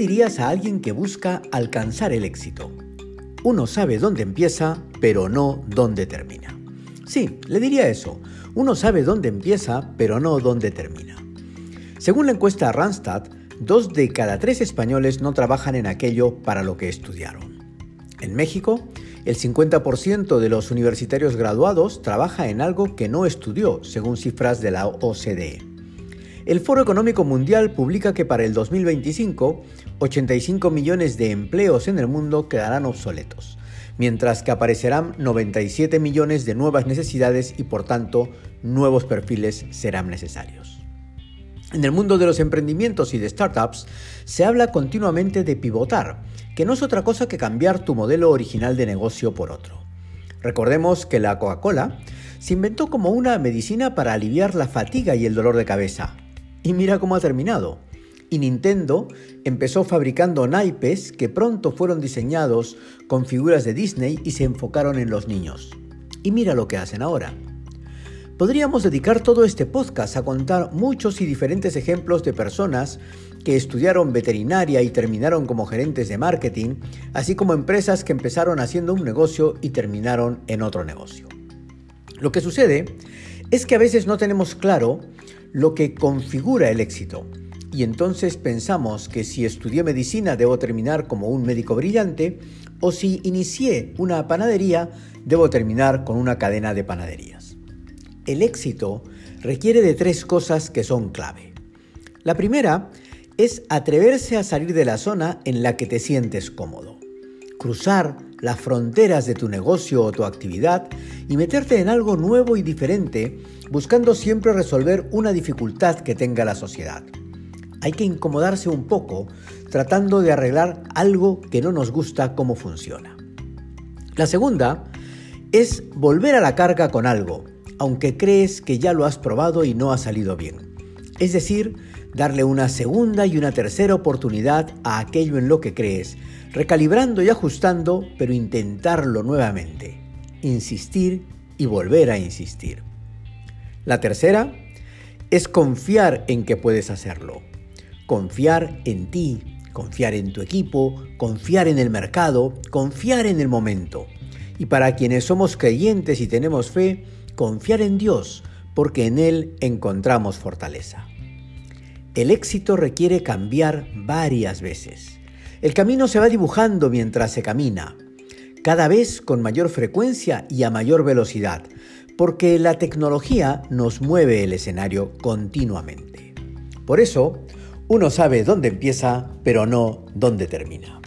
dirías a alguien que busca alcanzar el éxito? Uno sabe dónde empieza, pero no dónde termina. Sí, le diría eso. Uno sabe dónde empieza, pero no dónde termina. Según la encuesta Randstad, dos de cada tres españoles no trabajan en aquello para lo que estudiaron. En México, el 50% de los universitarios graduados trabaja en algo que no estudió, según cifras de la OCDE. El Foro Económico Mundial publica que para el 2025, 85 millones de empleos en el mundo quedarán obsoletos, mientras que aparecerán 97 millones de nuevas necesidades y por tanto nuevos perfiles serán necesarios. En el mundo de los emprendimientos y de startups se habla continuamente de pivotar, que no es otra cosa que cambiar tu modelo original de negocio por otro. Recordemos que la Coca-Cola se inventó como una medicina para aliviar la fatiga y el dolor de cabeza. Y mira cómo ha terminado. Y Nintendo empezó fabricando naipes que pronto fueron diseñados con figuras de Disney y se enfocaron en los niños. Y mira lo que hacen ahora. Podríamos dedicar todo este podcast a contar muchos y diferentes ejemplos de personas que estudiaron veterinaria y terminaron como gerentes de marketing, así como empresas que empezaron haciendo un negocio y terminaron en otro negocio. Lo que sucede es que a veces no tenemos claro lo que configura el éxito. Y entonces pensamos que si estudié medicina debo terminar como un médico brillante o si inicié una panadería debo terminar con una cadena de panaderías. El éxito requiere de tres cosas que son clave. La primera es atreverse a salir de la zona en la que te sientes cómodo, cruzar las fronteras de tu negocio o tu actividad y meterte en algo nuevo y diferente, buscando siempre resolver una dificultad que tenga la sociedad. Hay que incomodarse un poco tratando de arreglar algo que no nos gusta cómo funciona. La segunda es volver a la carga con algo, aunque crees que ya lo has probado y no ha salido bien. Es decir, darle una segunda y una tercera oportunidad a aquello en lo que crees, recalibrando y ajustando, pero intentarlo nuevamente. Insistir y volver a insistir. La tercera es confiar en que puedes hacerlo. Confiar en ti, confiar en tu equipo, confiar en el mercado, confiar en el momento. Y para quienes somos creyentes y tenemos fe, confiar en Dios, porque en Él encontramos fortaleza. El éxito requiere cambiar varias veces. El camino se va dibujando mientras se camina, cada vez con mayor frecuencia y a mayor velocidad, porque la tecnología nos mueve el escenario continuamente. Por eso, uno sabe dónde empieza, pero no dónde termina.